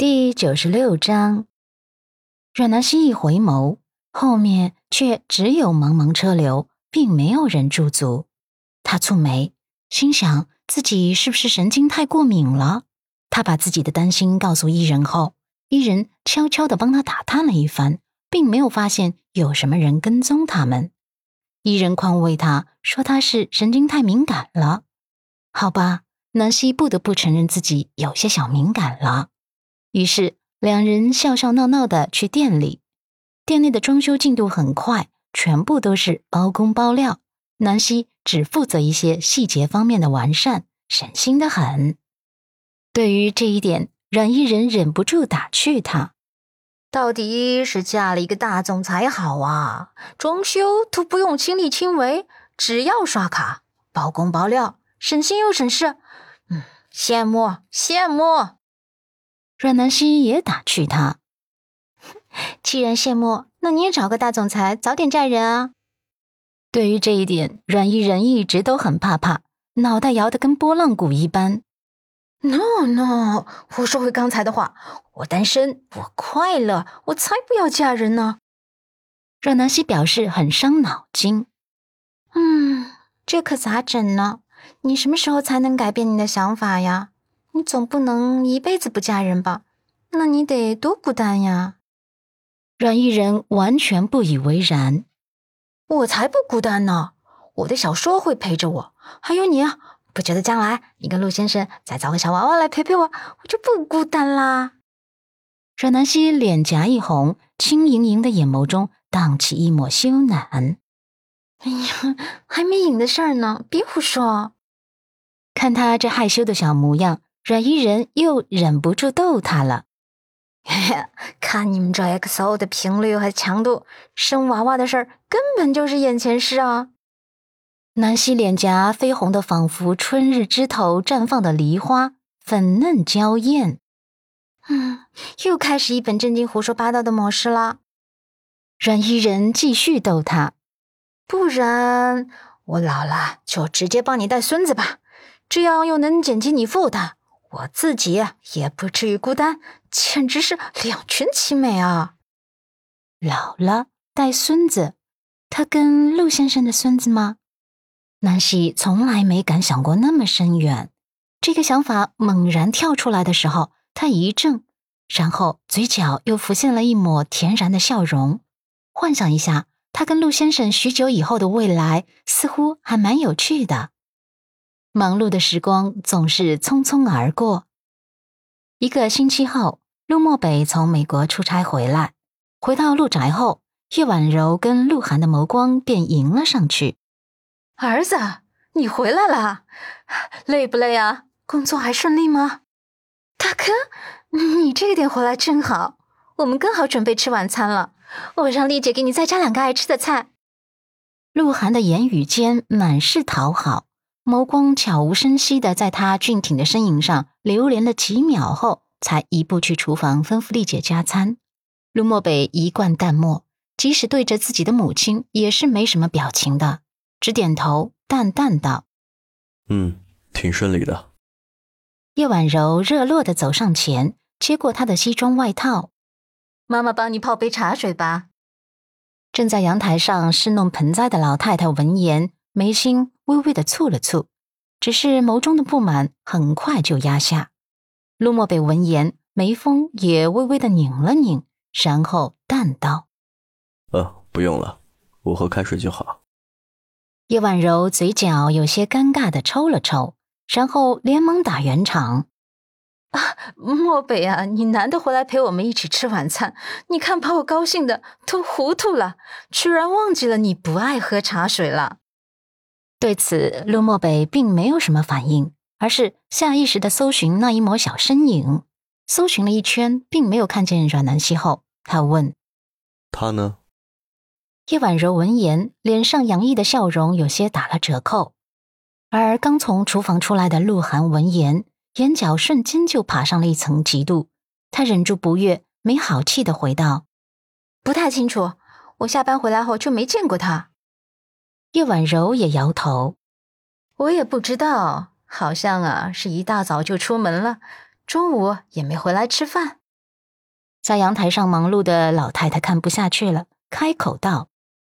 第九十六章，阮南希一回眸，后面却只有茫茫车流，并没有人驻足。他蹙眉，心想自己是不是神经太过敏了？他把自己的担心告诉伊人后，伊人悄悄地帮他打探了一番，并没有发现有什么人跟踪他们。伊人宽慰他说他是神经太敏感了。好吧，南希不得不承认自己有些小敏感了。于是两人笑笑闹闹的去店里，店内的装修进度很快，全部都是包工包料。南希只负责一些细节方面的完善，省心的很。对于这一点，阮一人忍不住打趣他：“到底是嫁了一个大总裁好啊！装修都不用亲力亲为，只要刷卡，包工包料，省心又省事。嗯，羡慕羡慕。”阮南希也打趣他：“既然羡慕，那你也找个大总裁，早点嫁人啊！”对于这一点，阮依人一直都很怕怕，脑袋摇得跟拨浪鼓一般。No No，我说回刚才的话，我单身，我快乐，我才不要嫁人呢。阮南希表示很伤脑筋。嗯，这可咋整呢？你什么时候才能改变你的想法呀？你总不能一辈子不嫁人吧？那你得多孤单呀！阮依人完全不以为然。我才不孤单呢！我的小说会陪着我，还有你啊，不觉得将来你跟陆先生再找个小娃娃来陪陪我，我就不孤单啦？阮南希脸颊一红，轻盈盈的眼眸中荡起一抹羞赧。哎呀，还没影的事儿呢，别胡说！看他这害羞的小模样。阮依人又忍不住逗他了，看你们这 XO 的频率和强度，生娃娃的事儿根本就是眼前事啊！南希脸颊绯红的，仿佛春日枝头绽放的梨花，粉嫩娇艳。嗯，又开始一本正经胡说八道的模式了。阮依人继续逗他，不然我老了就直接帮你带孙子吧，这样又能减轻你负担。我自己也不至于孤单，简直是两全其美啊！老了带孙子，他跟陆先生的孙子吗？南希从来没敢想过那么深远。这个想法猛然跳出来的时候，他一怔，然后嘴角又浮现了一抹恬然的笑容。幻想一下，他跟陆先生许久以后的未来，似乎还蛮有趣的。忙碌的时光总是匆匆而过。一个星期后，陆漠北从美国出差回来，回到陆宅后，叶婉柔跟鹿晗的眸光便迎了上去。儿子，你回来啦，累不累啊？工作还顺利吗？大哥，你这个点回来正好，我们刚好准备吃晚餐了。我让丽姐给你再加两个爱吃的菜。鹿晗的言语间满是讨好。眸光悄无声息的在他俊挺的身影上流连了几秒后，才一步去厨房吩咐丽姐加餐。陆漠北一贯淡漠，即使对着自己的母亲也是没什么表情的，只点头，淡淡道：“嗯，挺顺利的。”叶婉柔热络的走上前，接过他的西装外套：“妈妈帮你泡杯茶水吧。”正在阳台上侍弄盆栽的老太太闻言，眉心。微微的蹙了蹙，只是眸中的不满很快就压下。陆漠北闻言，眉峰也微微的拧了拧，然后淡道：“呃，不用了，我喝开水就好。”叶婉柔嘴角有些尴尬的抽了抽，然后连忙打圆场：“啊，漠北啊，你难得回来陪我们一起吃晚餐，你看把我高兴的都糊涂了，居然忘记了你不爱喝茶水了。”对此，陆漠北并没有什么反应，而是下意识的搜寻那一抹小身影。搜寻了一圈，并没有看见阮南希后，他问：“他呢？”叶婉柔闻言，脸上洋溢的笑容有些打了折扣。而刚从厨房出来的鹿晗闻言，眼角瞬间就爬上了一层嫉妒。他忍住不悦，没好气的回道：“不太清楚，我下班回来后就没见过他。”叶婉柔也摇头，我也不知道，好像啊是一大早就出门了，中午也没回来吃饭。在阳台上忙碌的老太太看不下去了，开口道：“